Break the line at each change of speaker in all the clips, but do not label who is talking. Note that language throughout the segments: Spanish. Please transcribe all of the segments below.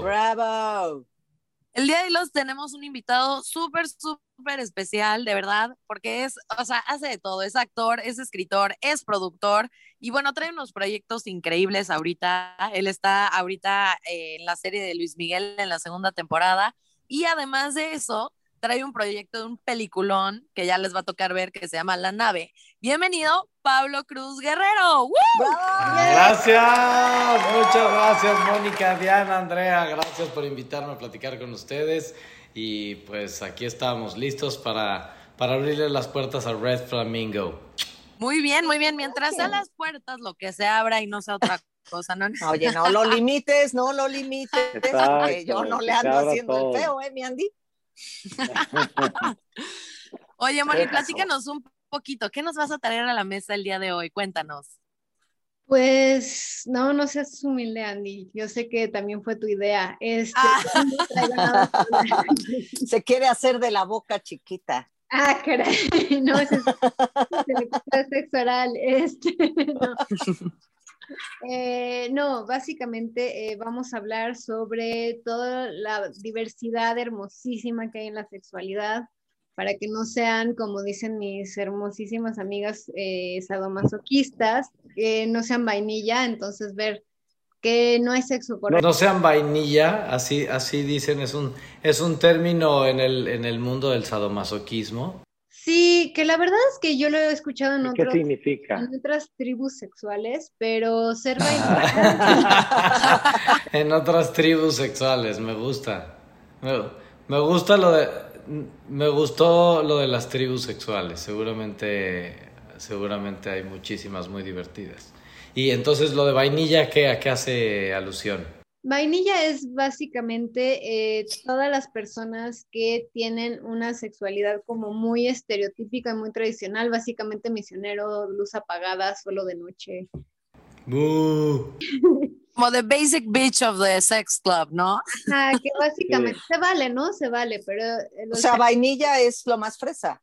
Bravo.
El día de hoy los tenemos un invitado súper, súper especial, de verdad, porque es, o sea, hace de todo, es actor, es escritor, es productor y bueno, trae unos proyectos increíbles ahorita. Él está ahorita eh, en la serie de Luis Miguel en la segunda temporada y además de eso, trae un proyecto de un peliculón que ya les va a tocar ver que se llama La Nave. Bienvenido, Pablo Cruz Guerrero.
Gracias, muchas gracias, Mónica, Diana, Andrea. Gracias por invitarme a platicar con ustedes. Y pues aquí estamos listos para, para abrirle las puertas a Red Flamingo.
Muy bien, muy bien. Mientras sean las puertas, lo que se abra y no sea otra cosa, ¿no?
Oye, no lo limites, no lo limites, porque yo no le ando haciendo el feo, ¿eh, mi Andy?
Oye, Moni, platícanos un poquito. ¿Qué nos vas a traer a la mesa el día de hoy? Cuéntanos.
Pues no, no seas humilde, Andy. Yo sé que también fue tu idea. Este, ah.
Se quiere hacer de la boca chiquita.
Ah, caray, no, es, es sexo oral. Este, no. Eh, no, básicamente eh, vamos a hablar sobre toda la diversidad hermosísima que hay en la sexualidad, para que no sean, como dicen mis hermosísimas amigas eh, sadomasoquistas, que no sean vainilla, entonces ver que no hay sexo
correcto. No, sean vainilla, así, así dicen, es un, es un término en el, en el mundo del sadomasoquismo.
Sí, que la verdad es que yo lo he escuchado en,
¿Qué significa?
en otras tribus sexuales, pero ser
En otras tribus sexuales, me gusta. Me, gusta lo de... Me gustó lo de las tribus sexuales, seguramente, seguramente hay muchísimas muy divertidas. Y entonces lo de vainilla, ¿qué, ¿a qué hace alusión?
Vainilla es básicamente eh, todas las personas que tienen una sexualidad como muy estereotípica y muy tradicional, básicamente misionero, luz apagada, solo de noche.
como the basic bitch of the sex club, ¿no?
Ah, que básicamente se vale, ¿no? Se vale, pero...
Eh, o sea, vainilla es lo más fresa.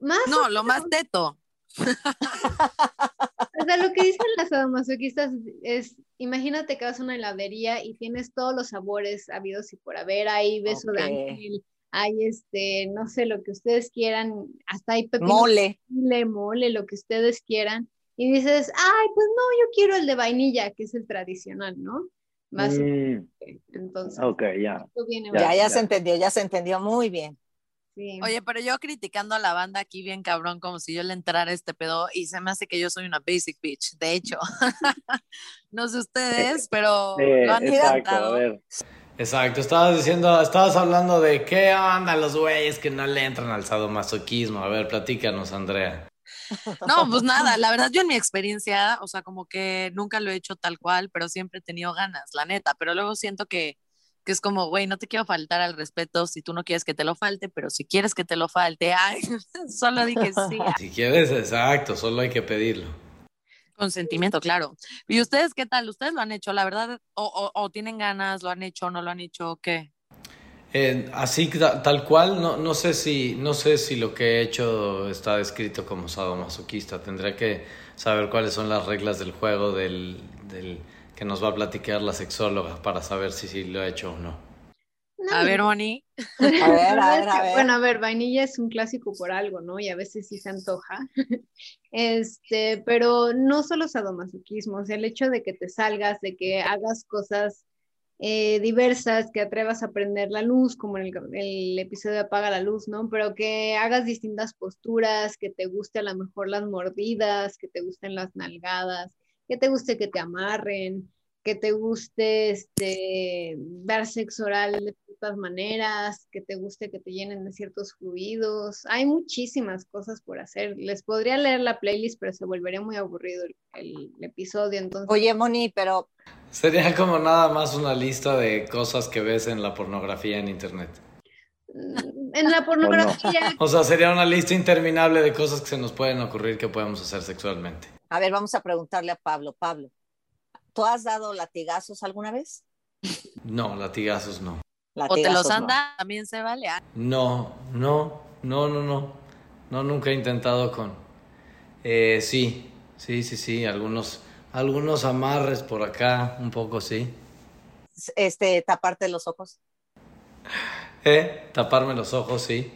Más no, lo más teto.
o sea, lo que dicen las sadomasoquistas es, imagínate que vas a una heladería y tienes todos los sabores habidos y por haber, hay beso de ángel, hay este, no sé, lo que ustedes quieran, hasta hay pepino,
mole,
mole, lo que ustedes quieran, y dices, ay, pues no, yo quiero el de vainilla, que es el tradicional, ¿no? Más
mm. Entonces, ya.
ya, ya se entendió, ya se entendió muy bien.
Oye, pero yo criticando a la banda aquí bien cabrón, como si yo le entrara a este pedo y se me hace que yo soy una basic bitch, de hecho. no sé ustedes, pero lo han exacto,
Exacto, estabas diciendo, estabas hablando de qué onda los güeyes que no le entran al sadomasoquismo. A ver, platícanos, Andrea.
No, pues nada, la verdad yo en mi experiencia, o sea, como que nunca lo he hecho tal cual, pero siempre he tenido ganas, la neta, pero luego siento que que es como, güey, no te quiero faltar al respeto si tú no quieres que te lo falte, pero si quieres que te lo falte, ay, solo dije sí.
Si quieres, exacto, solo hay que pedirlo.
Consentimiento, claro. ¿Y ustedes qué tal? ¿Ustedes lo han hecho, la verdad? ¿O, o, tienen ganas, lo han hecho, no lo han hecho, qué?
Así tal cual, no, no, sé si, no sé si lo que he hecho está descrito como sadomasoquista. Tendré que saber cuáles son las reglas del juego del, del que nos va a platicar la sexóloga para saber si, si lo ha hecho o no.
A ver, Moni.
A ver, a ver, a ver.
Bueno, a ver, vainilla es un clásico por algo, ¿no? Y a veces sí se antoja. Este, pero no solo sadomasoquismo, o sea, el hecho de que te salgas, de que hagas cosas eh, diversas, que atrevas a prender la luz, como en el, el, episodio Apaga la Luz, ¿no? Pero que hagas distintas posturas, que te guste a lo mejor las mordidas, que te gusten las nalgadas, que te guste que te amarren, que te guste este, dar sexo oral de ciertas maneras, que te guste que te llenen de ciertos fluidos. Hay muchísimas cosas por hacer. Les podría leer la playlist, pero se volvería muy aburrido el, episodio. Entonces...
Oye, Moni, pero...
Sería como nada más una lista de cosas que ves en la pornografía en Internet.
Mm, en la pornografía.
o sea, sería una lista interminable de cosas que se nos pueden ocurrir que podemos hacer sexualmente.
A ver, vamos a preguntarle a Pablo. Pablo, ¿tú has dado latigazos alguna vez?
No, latigazos no.
¿O te los anda? También se vale.
No, no, no, no, no. No, nunca he intentado con. Eh, sí, sí, sí, sí, algunos, algunos amarres por acá, un poco sí.
Este, taparte los ojos.
¿Eh? Taparme los ojos, sí.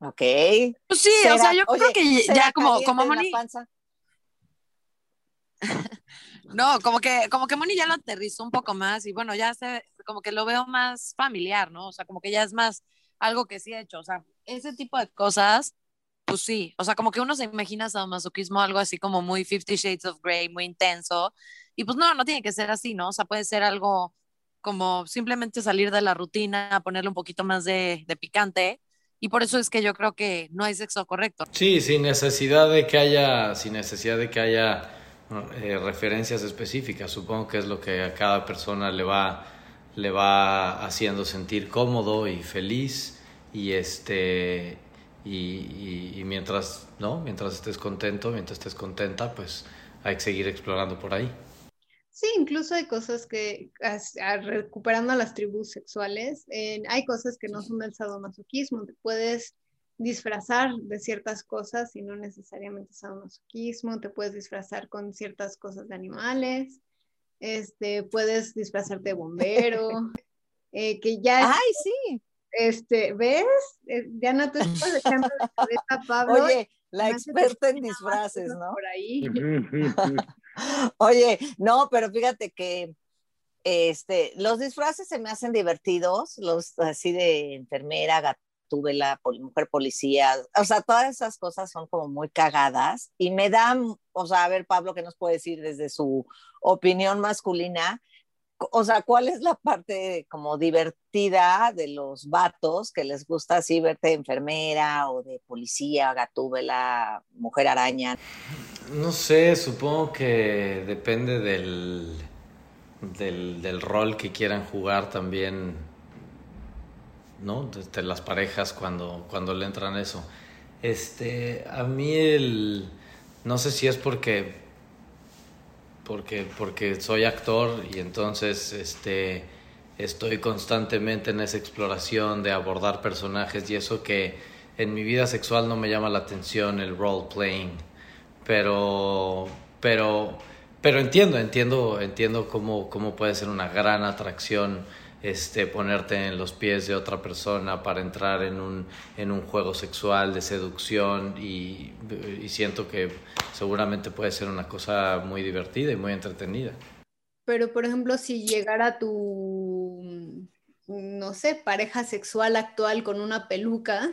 Ok.
Pues sí, o sea, yo creo que ya como, como Moni. no, como que, como que Moni ya lo aterrizó un poco más y bueno, ya se, como que lo veo más familiar, ¿no? O sea, como que ya es más algo que sí he hecho. O sea, ese tipo de cosas, pues sí. O sea, como que uno se imagina sadomasoquismo algo así como muy Fifty Shades of Grey, muy intenso. Y pues no, no tiene que ser así, ¿no? O sea, puede ser algo como simplemente salir de la rutina, ponerle un poquito más de, de picante y por eso es que yo creo que no hay sexo correcto.
Sí, sin necesidad de que haya, sin necesidad de que haya eh, referencias específicas. Supongo que es lo que a cada persona le va, le va haciendo sentir cómodo y feliz y este y, y, mientras no, mientras estés contento, mientras estés contenta, pues hay que seguir explorando por ahí.
Sí, incluso hay cosas que, recuperando las tribus sexuales, hay cosas que no son del sadomasoquismo, te puedes disfrazar de ciertas cosas y no necesariamente sadomasoquismo, te puedes disfrazar con ciertas cosas de animales, este, puedes disfrazarte de bombero, eh, que ya...
¡Ay, sí!
Este, ¿ves? Eh, Diana, tú estás echando de cabeza, Pablo.
Oye, la experta en disfraces, ¿no? Por ahí. Oye, no, pero fíjate que este, los disfraces se me hacen divertidos, los así de enfermera, gatúbela, mujer policía, o sea, todas esas cosas son como muy cagadas y me dan, o sea, a ver, Pablo, ¿qué nos puede decir desde su opinión masculina? O sea, ¿cuál es la parte como divertida de los vatos que les gusta así verte de enfermera o de policía, gatúbela, mujer araña?
No sé, supongo que depende del, del, rol que quieran jugar también, ¿no? Desde las parejas cuando, cuando le entran eso. Este, a mí el, no sé si es porque porque, porque soy actor y entonces este, estoy constantemente en esa exploración de abordar personajes y eso que en mi vida sexual no me llama la atención el role playing, pero, pero, pero entiendo, entiendo, entiendo cómo, cómo puede ser una gran atracción este, ponerte en los pies de otra persona para entrar en un, en un juego sexual de seducción y, y, siento que seguramente puede ser una cosa muy divertida y muy entretenida.
Pero, por ejemplo, si llegara tu, no sé, pareja sexual actual con una peluca.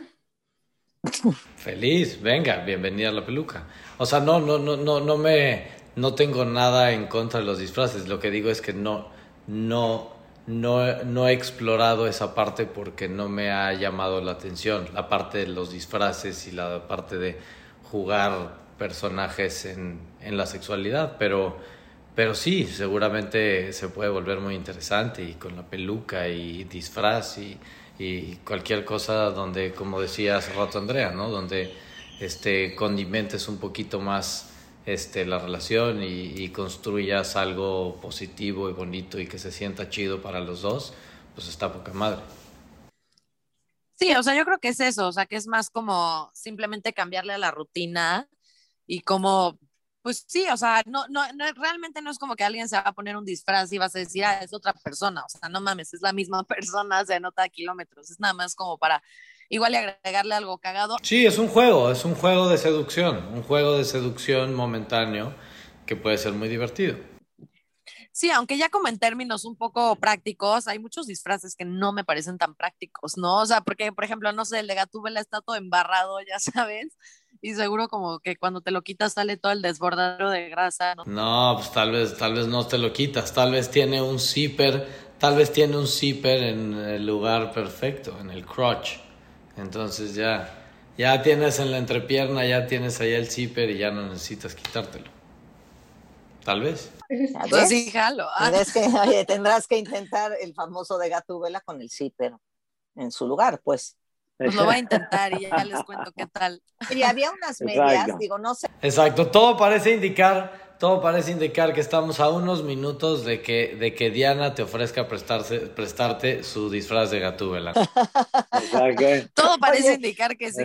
Feliz, venga, bienvenida a la peluca. O sea, no, no, no, no, no me, no tengo nada en contra de los disfraces. Lo que digo es que no, no, no, no he explorado esa parte porque no me ha llamado la atención, la parte de los disfraces y la parte de jugar personajes en, en la sexualidad, pero, pero sí, seguramente se puede volver muy interesante y con la peluca y disfraz y, y cualquier cosa donde, como decía hace rato Andrea, ¿no? donde este, condimentes un poquito más este, la relación y, construyas algo positivo y bonito y que se sienta chido para los dos, pues está poca madre.
Sí, o sea, yo creo que es eso, o sea, que es más como simplemente cambiarle a la rutina y como, pues sí, o sea, no, no, realmente no es como que alguien se va a poner un disfraz y vas a decir, ah, es otra persona, o sea, no mames, es la misma persona, se nota a kilómetros, es nada más como para igual y agregarle algo cagado.
Sí, es un juego, es un juego de seducción, un juego de seducción momentáneo que puede ser muy divertido.
Sí, aunque ya como en términos un poco prácticos, hay muchos disfraces que no me parecen tan prácticos, ¿no? O sea, porque, por ejemplo, no sé, el de Gatúbela está todo embarrado, ya sabes, y seguro como que cuando te lo quitas sale todo el desbordado de grasa, ¿no?
No, pues tal vez, tal vez no te lo quitas, tal vez tiene un zipper, tal vez tiene un zipper en el lugar perfecto, en el crotch. Entonces ya, ya tienes en la entrepierna, ya tienes ahí el zipper y ya no necesitas quitártelo. Tal vez.
Pues sí, jalo.
Ah. Que, tendrás que intentar el famoso de Gatúbela con el zipper en su lugar, pues.
Pues lo voy a intentar y ya les cuento qué tal.
Y había unas medias, digo, no sé.
Exacto, todo parece indicar todo parece indicar que estamos a unos minutos de que, de que Diana te ofrezca prestarse, prestarte su disfraz de Gatúbela.
todo parece indicar que sí.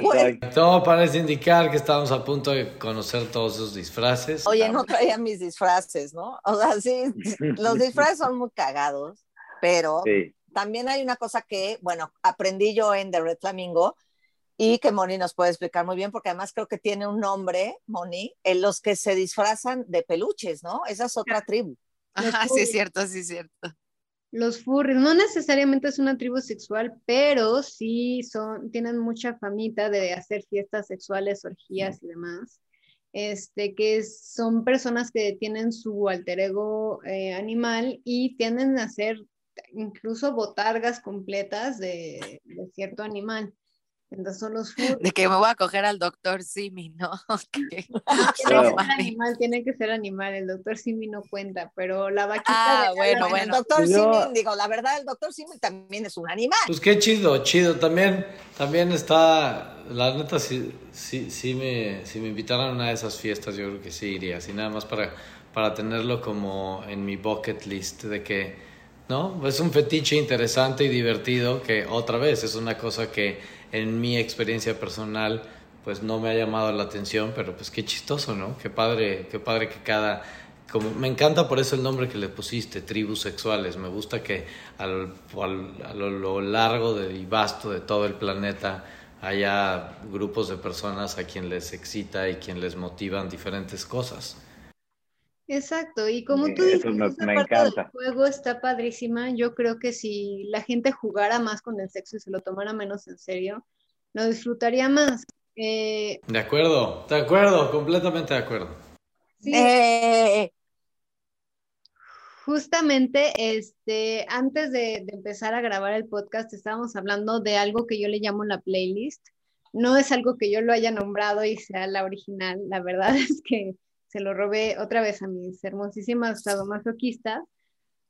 Todo parece indicar que estamos a punto de conocer todos esos disfraces.
Oye, no traía mis disfraces, ¿no? O sea, sí, los disfraces son muy cagados, pero también hay una cosa que, bueno, aprendí yo en The Red Flamingo, y que Moni nos puede explicar muy bien, porque además creo que tiene un nombre, Moni, en los que se disfrazan de peluches, ¿no? Esa es otra tribu.
Ajá, sí es cierto, sí es cierto.
Los furries, no necesariamente es una tribu sexual, pero sí son, tienen mucha famita de hacer fiestas sexuales, orgías y demás. Este, que son personas que tienen su alter ego eh, animal y tienden a hacer incluso botargas completas de, de cierto animal. Entonces son los
De que me voy a coger al doctor Simi, ¿no?
tiene que ser animal, tiene que ser animal. El doctor Simi no cuenta, pero la vaquita.
Ah, bueno, bueno.
El doctor Simi, digo, la verdad, el doctor Simi también es un animal.
Pues qué chido, chido. También, también está, la neta, si, si, si, me, si me invitaran a una de esas fiestas, yo creo que sí iría. Así nada más para, para tenerlo como en mi bucket list de que, ¿no? Es un fetiche interesante y divertido que otra vez es una cosa que en mi experiencia personal pues no me ha llamado la atención, pero pues qué chistoso, ¿no? Qué padre, qué padre que cada como me encanta por eso el nombre que le pusiste, tribus sexuales. Me gusta que al, a lo largo de, y vasto de todo el planeta haya grupos de personas a quien les excita y quien les motivan diferentes cosas.
Exacto, y como tú dices, me, esa parte del juego está padrísima. Yo creo que si la gente jugara más con el sexo y se lo tomara menos en serio, lo disfrutaría más. Eh,
de acuerdo, de acuerdo, completamente de acuerdo.
Sí. Eh.
Justamente, este, antes de, de empezar a grabar el podcast, estábamos hablando de algo que yo le llamo la playlist. No es algo que yo lo haya nombrado y sea la original, la verdad es que se lo robé otra vez a mis hermosísimas sadomasoquistas,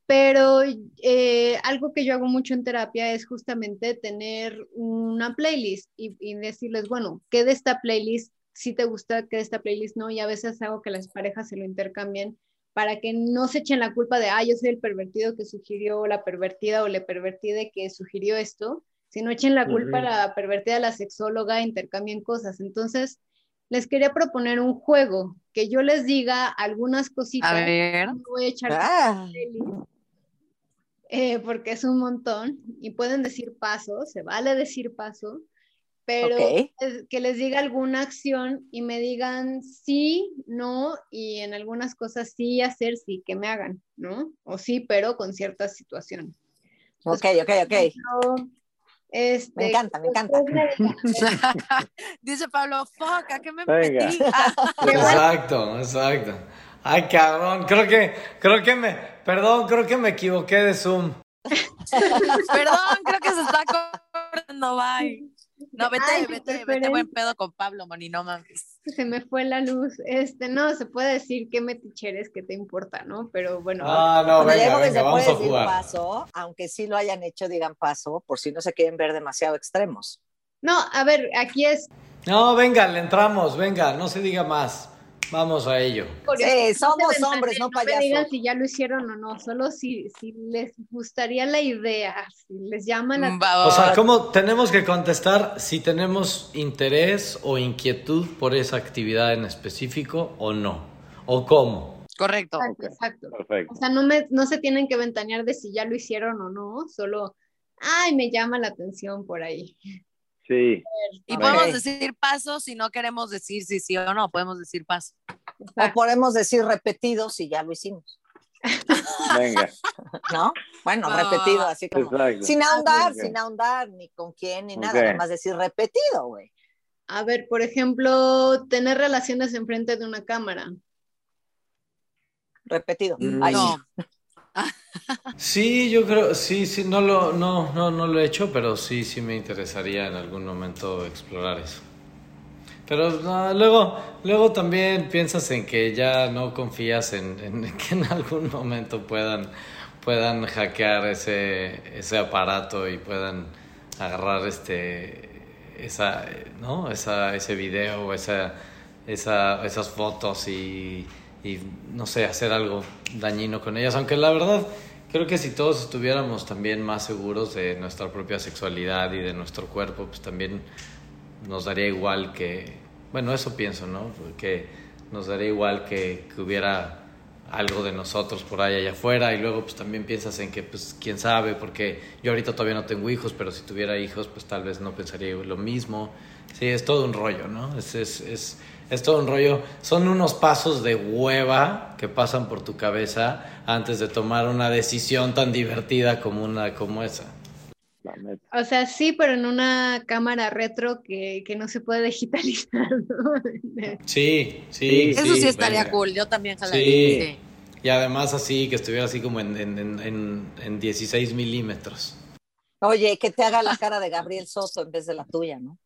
pero eh, algo que yo hago mucho en terapia es justamente tener una playlist y, decirles, bueno, ¿qué de esta playlist si te gusta, qué de esta playlist no? Y a veces hago que las parejas se lo intercambien para que no se echen la culpa de, ah, yo soy el pervertido que sugirió, la pervertida o la pervertida que sugirió esto, sino echen la culpa a la pervertida, a la sexóloga, intercambien cosas. Entonces, les quería proponer un juego, que yo les diga algunas cositas.
A ver.
Voy a echar ah. eh, porque es un montón y pueden decir paso, se vale decir paso, pero que les diga alguna acción y me digan sí, no y en algunas cosas sí hacer, sí, que me hagan, ¿no? O sí, pero con ciertas situaciones.
Ok, ok, ok.
Este,
me encanta, me encanta.
Dice Pablo, fuck, ¿a qué me metí?
exacto, exacto. Ay, cabrón, creo que, creo que me, perdón, creo que me equivoqué de Zoom.
perdón, creo que se está corriendo, bye. No, vete, vete, vete buen pedo con Pablo, Moni, no mames.
Se me fue la luz. Este, no, se puede decir qué meticheres que te importa, ¿no? Pero bueno.
Ah, no, venga, venga, vamos a jugar.
Paso, aunque sí lo hayan hecho, digan paso, por si no se quieren ver demasiado extremos.
No, a ver, aquí es.
No, venga, le entramos, venga, no se diga más. Vamos a ello.
Sí, somos hombres, no, payasos. No me digan
si ya lo hicieron o no, solo si, si les gustaría la idea, si les llaman a...
Mm, o sea, ¿cómo tenemos que contestar si tenemos interés o inquietud por esa actividad en específico o no? ¿O cómo?
Correcto.
Exacto, O sea, no, me, no se tienen que ventanear de si ya lo hicieron o no, solo, ay, me llama la atención por ahí.
Sí.
Y podemos decir paso si no queremos decir si sí o no, podemos decir paso.
O podemos decir repetido si ya lo hicimos.
Venga.
¿No? Bueno, repetido, así como. Sin ahondar, sin ahondar, ni con quién, ni nada, nada más decir repetido, güey.
A ver, por ejemplo, tener relaciones enfrente de una cámara.
Repetido.
no.
Sí, yo creo, sí, sí, no lo, no, no, no lo he hecho, pero sí, sí me interesaría en algún momento explorar eso. Pero luego, luego también piensas en que ya no confías en, que en algún momento puedan, puedan hackear ese, ese aparato y puedan agarrar este esa, ¿no? esa, ese video o esa, esa, esas fotos y y, no sé, hacer algo dañino con ellas. Aunque la verdad, creo que si todos estuviéramos también más seguros de nuestra propia sexualidad y de nuestro cuerpo, pues también nos daría igual que, bueno, eso pienso, ¿no? Que nos daría igual que, que hubiera algo de nosotros por ahí allá afuera y luego pues también piensas en que pues quién sabe porque yo ahorita todavía no tengo hijos pero si tuviera hijos pues tal vez no pensaría lo mismo sí es todo un rollo no es, es, es, es todo un rollo son unos pasos de hueva que pasan por tu cabeza antes de tomar una decisión tan divertida como una como esa
o sea, sí, pero en una cámara retro que, que no se puede digitalizar, ¿no?
Sí, sí.
Eso sí, estaría cool, yo también jalaría. Sí.
Y además así, que estuviera así como en, en, en, en 16 milímetros.
Oye, que te haga la cara de Gabriel Soto en vez de la tuya, ¿no?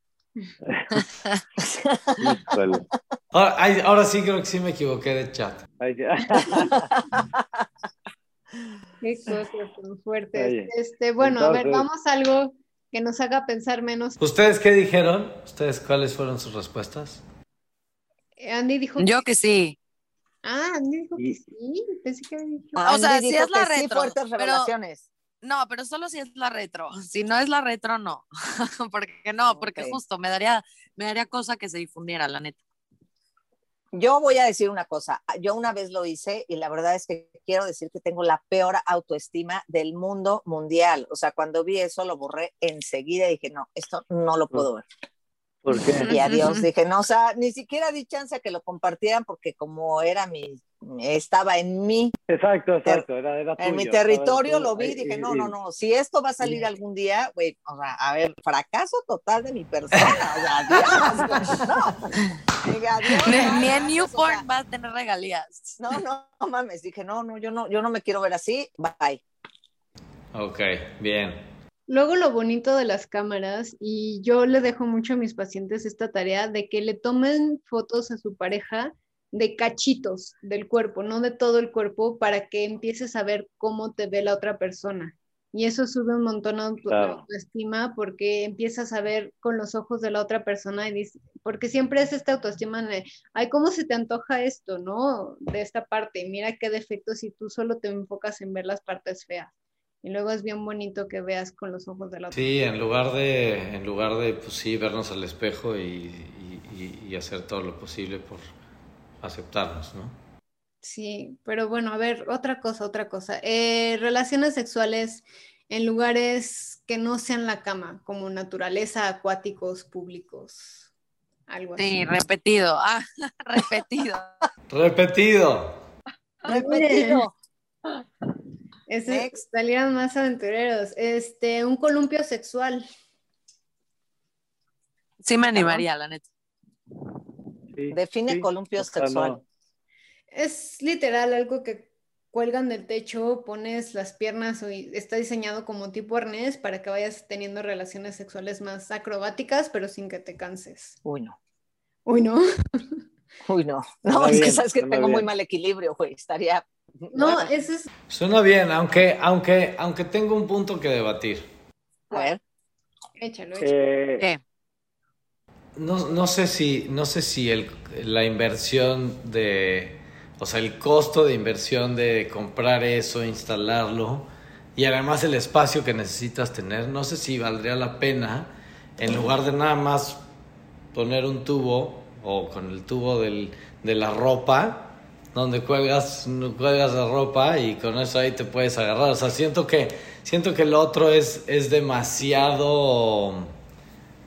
Ahora, ahora, sí creo que sí me equivoqué de chat.
Qué cosas tan fuertes. este, bueno, a ver, vamos a algo que nos haga pensar menos.
¿Ustedes qué dijeron? ¿Ustedes cuáles fueron sus respuestas?
Andy dijo
Yo que sí.
Ah, Andy dijo que sí. Pensé que había dicho.
o sea, si es la retro.
Sí, fuertes revelaciones.
No, pero solo si es la retro. Si no es la retro, no. porque no, porque okay. justo me daría, me daría cosa que se difundiera, la neta.
Yo voy a decir una cosa, yo una vez lo hice y la verdad es que quiero decir que tengo la peor autoestima del mundo mundial. O sea, cuando vi eso lo borré enseguida y dije, no, esto no lo puedo ver.
¿Por qué?
Y adiós, dije, no, o sea, ni siquiera di chance a que lo compartieran porque como era mi, estaba en mí.
Exacto, exacto, era, era
En mi territorio lo vi y dije, no, no, no, si esto va a salir algún día, güey, o sea, a ver, fracaso total de mi persona, o sea, adiós, no. Dije, adiós,
ni, ni en Newport o sea, va a tener regalías.
No, no, no mames, dije, no, no, yo no, yo no me quiero ver así, bye.
Ok, bien.
Luego lo bonito de las cámaras, y yo le dejo mucho a mis pacientes esta tarea de que le tomen fotos a su pareja de cachitos del cuerpo, no de todo el cuerpo, para que empieces a ver cómo te ve la otra persona. Y eso sube un montón a tu claro. autoestima porque empiezas a ver con los ojos de la otra persona y dices, porque siempre es esta autoestima de, ay, ¿cómo se te antoja esto, no? De esta parte, mira qué defectos si tú solo te enfocas en ver las partes feas. Y luego es bien bonito que veas con los ojos de la otra.
Sí, en lugar de, en lugar de pues sí, vernos al espejo y, y, y hacer todo lo posible por aceptarnos, ¿no?
Sí, pero bueno, a ver, otra cosa, otra cosa. Eh, relaciones sexuales en lugares que no sean la cama, como naturaleza, acuáticos, públicos, algo así.
Sí, repetido, ah, repetido.
repetido.
repetido.
Ese, salieron más aventureros. Este, un columpio sexual.
Sí me animaría, la neta.
Sí, Define sí, columpio sexual. No.
Es literal algo que cuelgan del techo, pones las piernas y está diseñado como tipo arnés para que vayas teniendo relaciones sexuales más acrobáticas, pero sin que te canses.
Uy, no.
Uy, no.
Uy, no. No, es bien, que sabes que tengo bien. muy mal equilibrio, güey. Estaría
no, eso es.
Suena bien, aunque, aunque, aunque tengo un punto que debatir.
A ver.
Échalo, échalo. Eh...
No, no, sé si, no sé si el, la inversión de, o sea, el costo de inversión de comprar eso, instalarlo y además el espacio que necesitas tener, no sé si valdría la pena en lugar de nada más poner un tubo o con el tubo del, de la ropa, donde cuelgas, cuelgas la ropa y con eso ahí te puedes agarrar. O sea, siento que, siento que el otro es, es demasiado,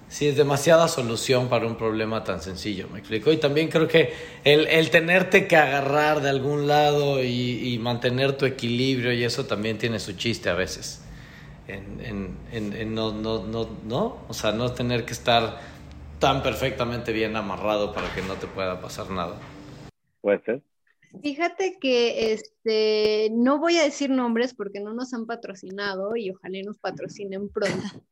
sí, es demasiada solución para un problema tan sencillo, me explico. Y también creo que el, el tenerte que agarrar de algún lado y, y, mantener tu equilibrio y eso también tiene su chiste a veces. En, en, en, en no, no, no, no, o sea, no tener que estar tan perfectamente bien amarrado para que no te pueda pasar nada.
Puede ser.
Fíjate que este no voy a decir nombres porque no nos han patrocinado y ojalá nos patrocinen pronto.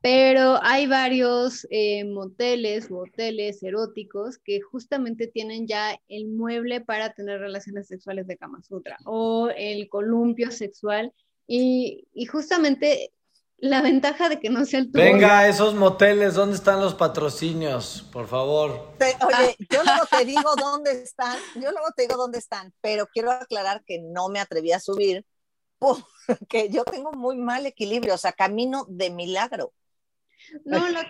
Pero hay varios eh, moteles o hoteles eróticos que justamente tienen ya el mueble para tener relaciones sexuales de Kama Sutra o el columpio sexual. Y, y justamente la ventaja de que no sea el tuyo.
Venga, esos moteles, ¿dónde están los patrocinios? Por favor.
Te- oye, yo luego te digo dónde están, yo luego te digo dónde están, pero quiero aclarar que no me atreví a subir porque yo tengo muy mal equilibrio, o sea, camino de milagro.
No, lo-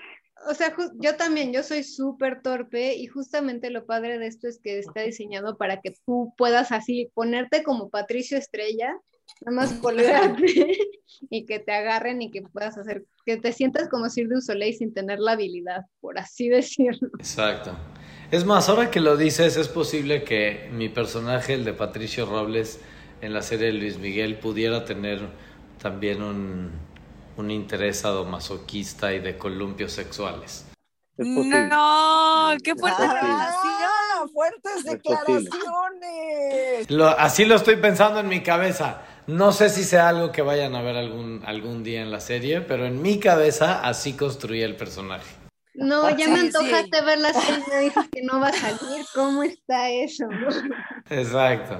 o sea, yo también, yo soy súper torpe y justamente lo padre de esto es que está diseñado para que tú puedas así ponerte como Patricio Estrella, nada más colgarte y que te agarren y que puedas hacer, que te sientas como Cirque du Soleil sin tener la habilidad, por así decirlo.
Exacto. Es más, ahora que lo dices, es posible que mi personaje, el de Patricio Robles, en la serie de Luis Miguel, pudiera tener también un, un interés sadomasoquista y de columpios sexuales.
No, qué fuerte
Ah.
revelación.
¡Ah, fuertes declaraciones!
Lo- así lo estoy pensando en mi cabeza. No sé si sea algo que vayan a ver algún, algún día en la serie, pero en mi cabeza así construí el personaje.
No, ya
Sí,
me
sí.
antojaste ver la serie, me dices que no va a salir, ¿cómo está eso?
Exacto.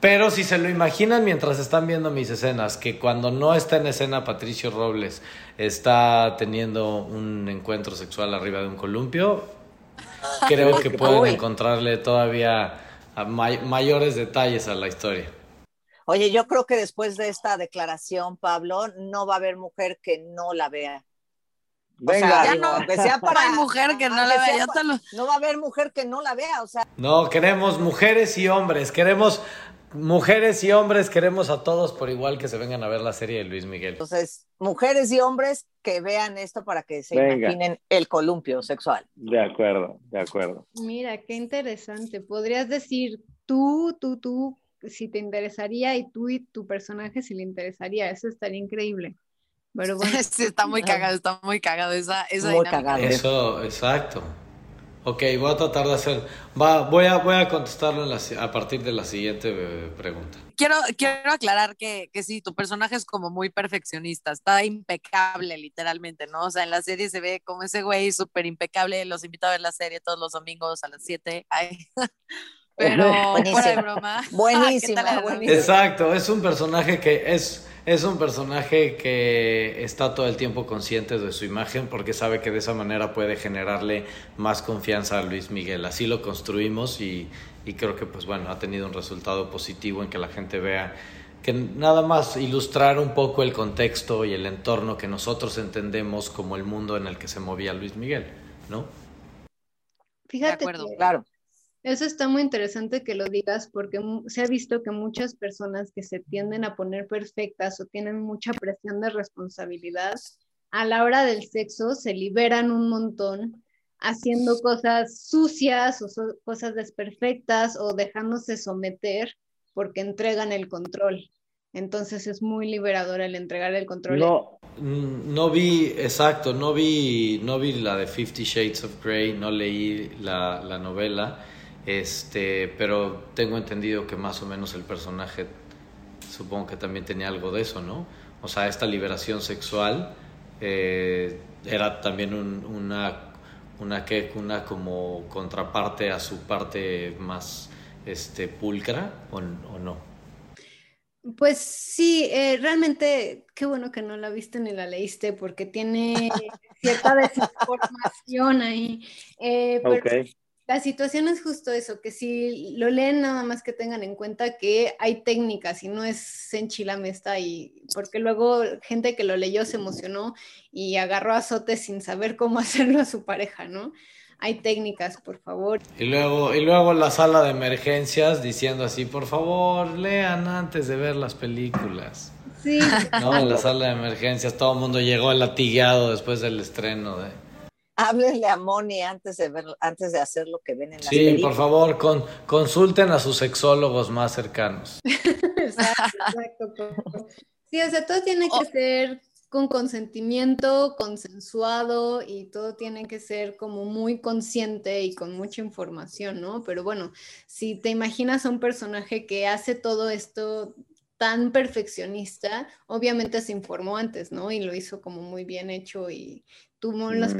Pero si se lo imaginan mientras están viendo mis escenas, que cuando no está en escena Patricio Robles está teniendo un encuentro sexual arriba de un columpio, creo que pueden encontrarle todavía may- mayores detalles a la historia.
Oye, yo creo que después de esta declaración, Pablo, no va a haber mujer que no la vea. O sea,
Venga,
Ya
digo,
no,
aunque sea
no
para-
hay mujer que no la
sea
vea. Te lo-
No va a haber mujer que no la vea, o sea,
No, queremos mujeres y hombres, queremos mujeres y hombres, queremos a todos por igual que se vengan a ver la serie de Luis Miguel.
entonces, mujeres y hombres que vean esto para que se
Venga.
imaginen el columpio sexual.
de acuerdo, de acuerdo.
Mira, qué interesante. Podrías decir tú, tú, tú, si te interesaría y tú y tu personaje si le interesaría. Eso estaría increíble. Pero bueno,
Sí, está muy cagado, está muy cagado esa, esa
Muy
dinámica.
cagado.
Eso, exacto. Ok, voy a tratar de hacer. Va, voy a, voy a contestarlo en la a partir de la siguiente eh, pregunta.
Quiero, quiero aclarar que, que sí, tu personaje es como muy perfeccionista, está impecable literalmente, ¿no? O sea, en la serie se ve como ese güey súper impecable, los invito a ver la serie todos los domingos a las 7. Ay. Pero
Buenísima.
fuera de broma.
Buenísima,
¿Qué tal?
buenísima.
Exacto, es un personaje que es, es un personaje que está todo el tiempo consciente de su imagen porque sabe que de esa manera puede generarle más confianza a Luis Miguel. Así lo construimos y, y creo que pues bueno, ha tenido un resultado positivo en que la gente vea que nada más ilustrar un poco el contexto y el entorno que nosotros entendemos como el mundo en el que se movía Luis Miguel, ¿no?
fíjate
acuerdo.
que
Claro.
Eso está muy interesante que lo digas porque se ha visto que muchas personas que se tienden a poner perfectas o tienen mucha presión de responsabilidad, a la hora del sexo se liberan un montón haciendo cosas sucias o so- cosas desperfectas o dejándose someter porque entregan el control. Entonces es muy liberador el entregar el control.
No,
Mm, No vi, exacto, no vi, no vi la de Fifty Shades of Grey, no leí la, la novela, este, pero tengo entendido que más o menos el personaje, supongo que también tenía algo de eso, ¿no? O sea, esta liberación sexual eh, era también un- una, una, ¿qué? una como contraparte a su parte más este, pulcra, ¿o, o no?
Pues sí, eh, realmente qué bueno que no la viste ni la leíste porque tiene cierta desinformación ahí. Eh, pero
ok.
La situación es justo eso, que si lo leen nada más que tengan en cuenta que hay técnicas y no es enchilamesta y porque luego gente que lo leyó se emocionó y agarró azotes sin saber cómo hacerlo a su pareja, ¿no? Hay técnicas, por favor.
Y luego, y luego la sala de emergencias diciendo así, por favor, lean antes de ver las películas.
Sí,
No, en la sala de emergencias todo el mundo llegó latigado después del estreno de...
Háblenle a Moni antes de ver, antes de hacer lo que ven en las
Sí, por favor, con, consulten a sus sexólogos más cercanos.
exacto, exacto. Sí, o sea, todo tiene que
Oh.
ser con consentimiento, consensuado y todo tiene que ser como muy consciente y con mucha información, ¿no? Pero bueno, si te imaginas a un personaje que hace todo esto tan perfeccionista, obviamente se informó antes, ¿no? Y lo hizo como muy bien hecho y tuvo las
Mm.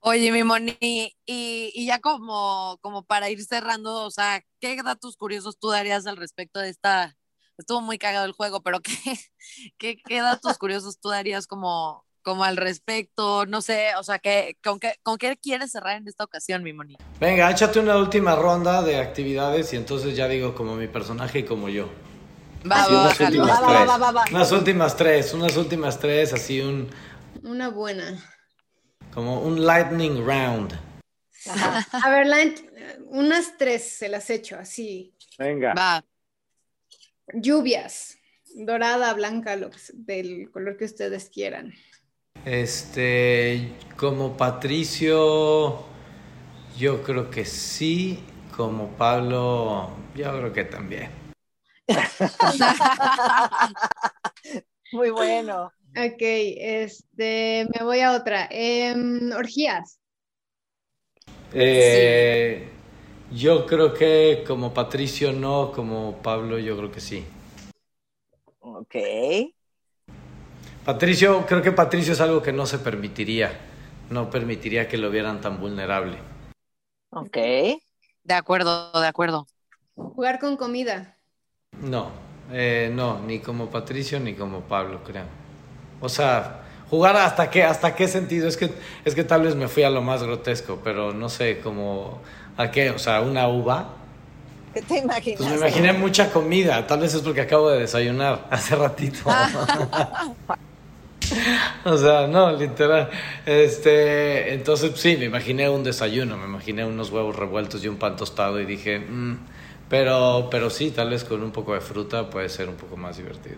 Oye, mi Moni, y, y ya como, como para ir cerrando, o sea, ¿qué datos curiosos tú darías al respecto de esta? Estuvo muy cagado el juego, pero ¿qué, qué, qué datos curiosos tú darías como, como al respecto? No sé, o sea, ¿qué, con, qué, ¿con qué quieres cerrar en esta ocasión, mi Moni?
Venga, échate una última ronda de actividades y entonces ya digo como mi personaje y como yo.
Va,
Así
va,
unas
bájalo.
últimas
Va, va,
tres.
va, va, va.
Unas últimas tres, unas últimas tres, así un
Una buena.
como un lightning round.
Ajá.
A ver, Lant, unas tres se las echo así.
Venga.
Va.
Lluvias, dorada, blanca, lo del color que ustedes quieran.
Este, como Patricio, yo creo que sí. Como Pablo, yo creo que también.
Muy bueno.
Ok, este, me voy a otra. Em, orgías.
Eh, Yo creo que como Patricio no, como Pablo yo creo que sí.
Ok.
Patricio, creo que Patricio es algo que no se permitiría. No permitiría que lo vieran tan vulnerable.
Ok.
De acuerdo, de acuerdo.
Jugar con comida.
No, eh, no, ni como Patricio ni como Pablo, creo. O sea, jugar hasta qué, hasta qué sentido. Es que, es que tal vez me fui a lo más grotesco, pero no sé, como a qué, o sea, una uva.
¿Qué te imaginas?
Pues me imaginé mucha comida, tal vez es porque acabo de desayunar hace ratito. O sea, no, literal. Este, entonces sí, me imaginé un desayuno, me imaginé unos huevos revueltos y un pan tostado y dije, "Mm", pero, pero sí, tal vez con un poco de fruta puede ser un poco más divertido.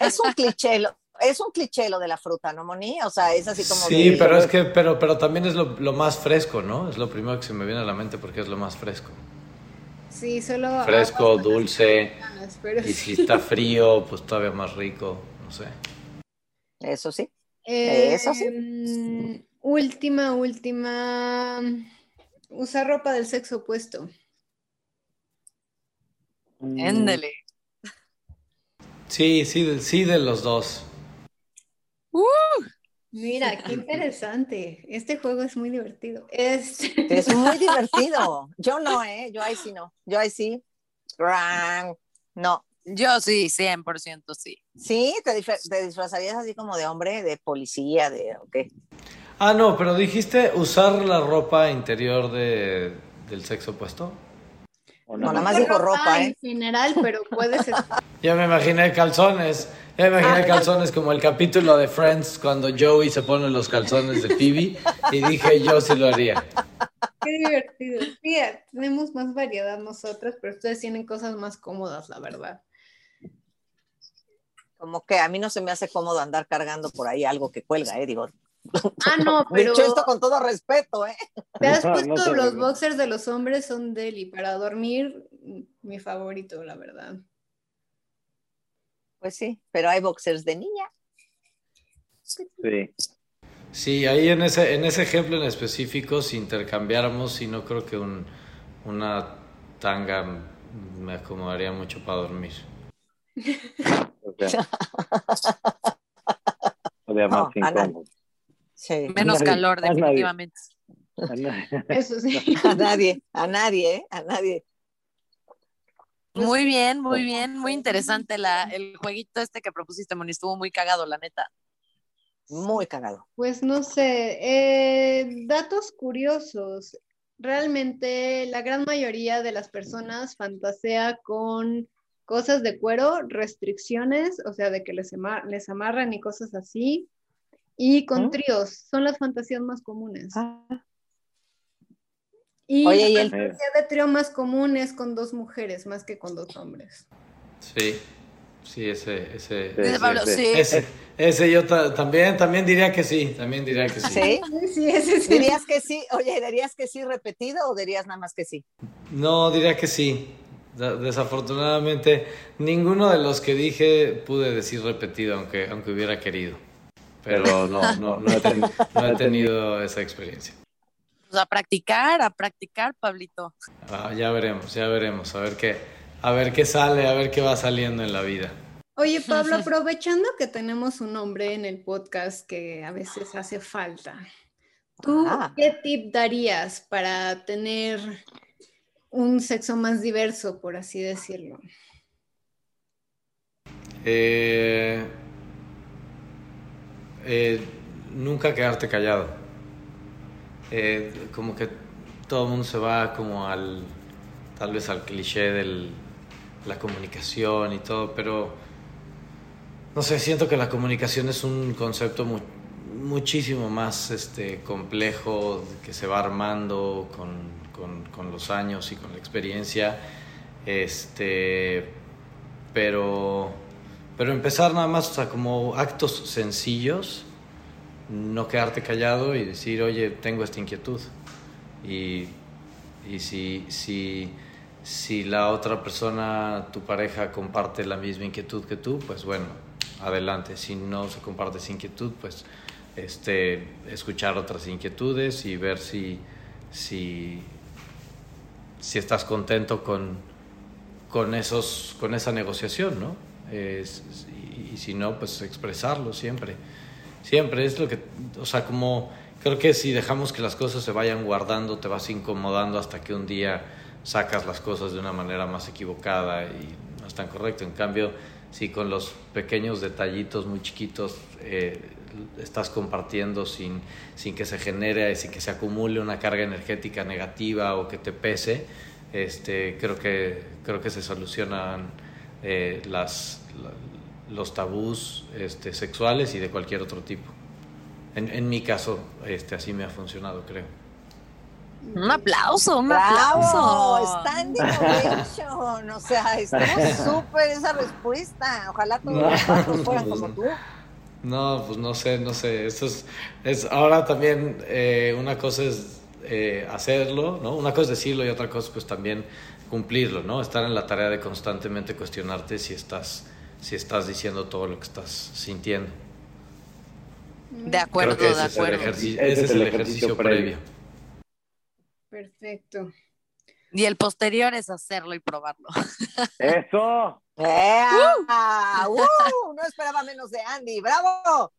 Es un cliché, lo- es un cliché lo de la fruta, ¿no, Moni? O sea, es así como
Sí,
de-
pero es que, pero, pero también es lo, lo más fresco, ¿no? Es lo primero que se me viene a la mente porque es lo más fresco.
Sí, solo
Fresco, dulce,
ganas, pero
y si está frío, pues todavía más rico, no sé.
Eso sí.
Eh,
Eso sí.
mm, última, última. Usar ropa del sexo opuesto.
Éndele.
Sí, sí, sí de los dos.
Mira, qué interesante. Este juego es muy divertido. Este,
Es muy divertido. Yo no, ¿eh? Yo ahí sí no. Yo ahí sí. No.
Yo sí, 100% sí.
Sí, te, te disfrazarías así como de hombre, de policía, de. ¿o qué?
Ah, no, pero dijiste usar la ropa interior de, del sexo opuesto.
o
No,
no,
nada más dijo ropa,
en
¿eh?
general, pero puedes
Ya me imaginé calzones. Ya me imaginé calzones como el capítulo de Friends cuando Joey se pone los calzones de Phoebe y dije yo sí lo haría.
Qué divertido. Sí, tenemos más variedad nosotros, pero ustedes tienen cosas más cómodas, la verdad.
Como que a mí no se me hace cómodo andar cargando por ahí algo que cuelga, ¿eh? Digo.
Ah, no, pero
Dicho esto con todo respeto, ¿eh?
¿te has
No,
puesto
no te
los boxers de los hombres son deli para dormir? Mi favorito, la verdad.
Pues sí, pero hay boxers de niña.
Sí.
Sí, ahí en ese, en ese ejemplo en específico, si intercambiáramos, y no creo que un, una tanga me acomodaría mucho para dormir.
Sea, todavía más incómodo.
Sí.
Menos
nadie,
calor,
a nadie.
definitivamente.
Eso sí.
A nadie, a nadie, ¿eh? A nadie.
Muy bien, muy bien, muy interesante la, el jueguito este que propusiste, Moni, estuvo muy cagado, la neta.
Muy cagado.
Pues no sé, eh, datos curiosos. Realmente la gran mayoría de las personas fantasea con cosas de cuero, restricciones, o sea, de que les, les amarran y cosas así, y con tríos, son las fantasías más comunes.
Ah.
Y
Oye, ¿y
la
el-
fantasía de trío más común es con dos mujeres más que con dos hombres.
Sí, sí, ese, ese,
Sí,
Dice Pablo,
sí.
sí.
ese, ese yo ta- también, también diría que sí, también diría que sí.
¿Sí?
Sí, sí, ese sí.
¿Dirías que sí? Oye, ¿dirías que sí repetido o dirías nada más que sí?
No, diría que sí. Da- Desafortunadamente, ninguno de los que dije pude decir repetido, aunque, aunque hubiera querido. Pero no, no, no, he, ten- no he tenido esa experiencia.
Pues a practicar, a practicar, Pablito.
Ah, ya veremos, ya veremos, a ver qué, a ver qué sale, a ver qué va saliendo en la vida.
Oye, Pablo, aprovechando que tenemos un hombre en el podcast que a veces hace falta, ¿Tú
Ah.
qué tip darías para tener un sexo más diverso, por así decirlo?
Eh, eh, nunca quedarte callado. Eh, como que todo el mundo se va como al, tal vez al cliché de la comunicación y todo, pero no sé, siento que la comunicación es un concepto mu- muchísimo más este, complejo, que se va armando con, con- los años y con la experiencia. Este, pero, pero empezar nada más, como actos sencillos, no quedarte callado y decir, oye, tengo esta inquietud. Y, y si, si, si la otra persona, tu pareja, comparte la misma inquietud que tú, pues bueno, adelante. Si no se comparte esa inquietud, pues este, escuchar otras inquietudes y ver si, si, si estás contento con, con, esos, con esa negociación, ¿no? Y si no, pues expresarlo siempre. Siempre es lo que, o sea, como creo que si dejamos que las cosas se vayan guardando, te vas incomodando hasta que un día sacas las cosas de una manera más equivocada y no es tan correcto. En cambio, si con los pequeños detallitos muy chiquitos eh, estás compartiendo sin, sin que se genere, sin que se acumule una carga energética negativa o que te pese, este, creo, que, creo que se solucionan eh, las, la- los tabús este, sexuales y de cualquier otro tipo. En, en mi caso, este, así me ha funcionado, creo.
Un aplauso, un aplauso.
Standing ovation. O sea, estuvo súper esa respuesta. Ojalá todos los fueran como tú.
No, pues no sé, no sé. Eso es, es ahora también eh, una cosa es eh, hacerlo, ¿no? Una cosa es decirlo y otra cosa pues también cumplirlo, ¿no? Estar en la tarea de constantemente cuestionarte si estás, si estás diciendo todo lo que estás sintiendo.
De acuerdo,
Creo que
de
ese es el
acuerdo.
ejercicio,
Ese
ese
es
el ejercicio previo.
Perfecto.
Y el posterior es hacerlo y probarlo.
¡Eso!
¡Ea! ¡Uh! No esperaba menos de Andy. ¡Bravo!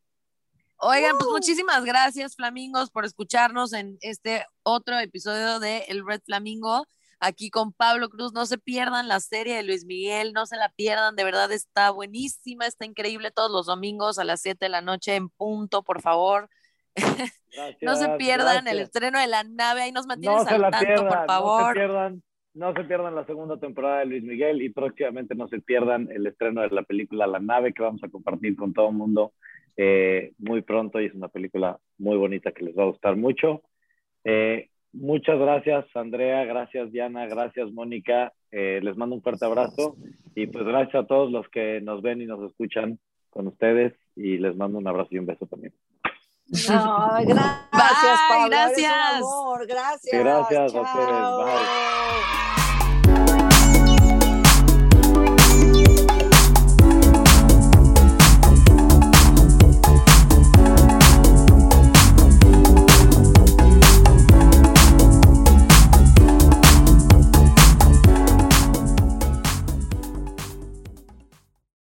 Oigan, pues muchísimas gracias, Flamingos, por escucharnos en este otro episodio de El Red Flamingo. Aquí con Pablo Cruz. No se pierdan la serie de Luis Miguel, no se la pierdan. De verdad está buenísima, está increíble todos los domingos a las 7 de la noche en punto, por favor.
Gracias,
No se pierdan el estreno de la nave. Ahí nos mantienes
No
al
la
tanto,
pierdan,
por
no se
favor.
pierdan, no se pierdan la segunda temporada de Luis Miguel y próximamente no se pierdan el estreno de la película La Nave que vamos a compartir con todo el mundo eh, muy pronto y es una película muy bonita que les va a gustar mucho. Eh, muchas gracias Andrea, gracias Diana, gracias Mónica, Eh, les mando un fuerte abrazo y pues gracias a todos los que nos ven y nos escuchan con ustedes y les mando un abrazo y un beso también.
No, gracias, Pablo.
Gracias.
Amor. Gracias.
Gracias
Chao.
a ustedes. Bye.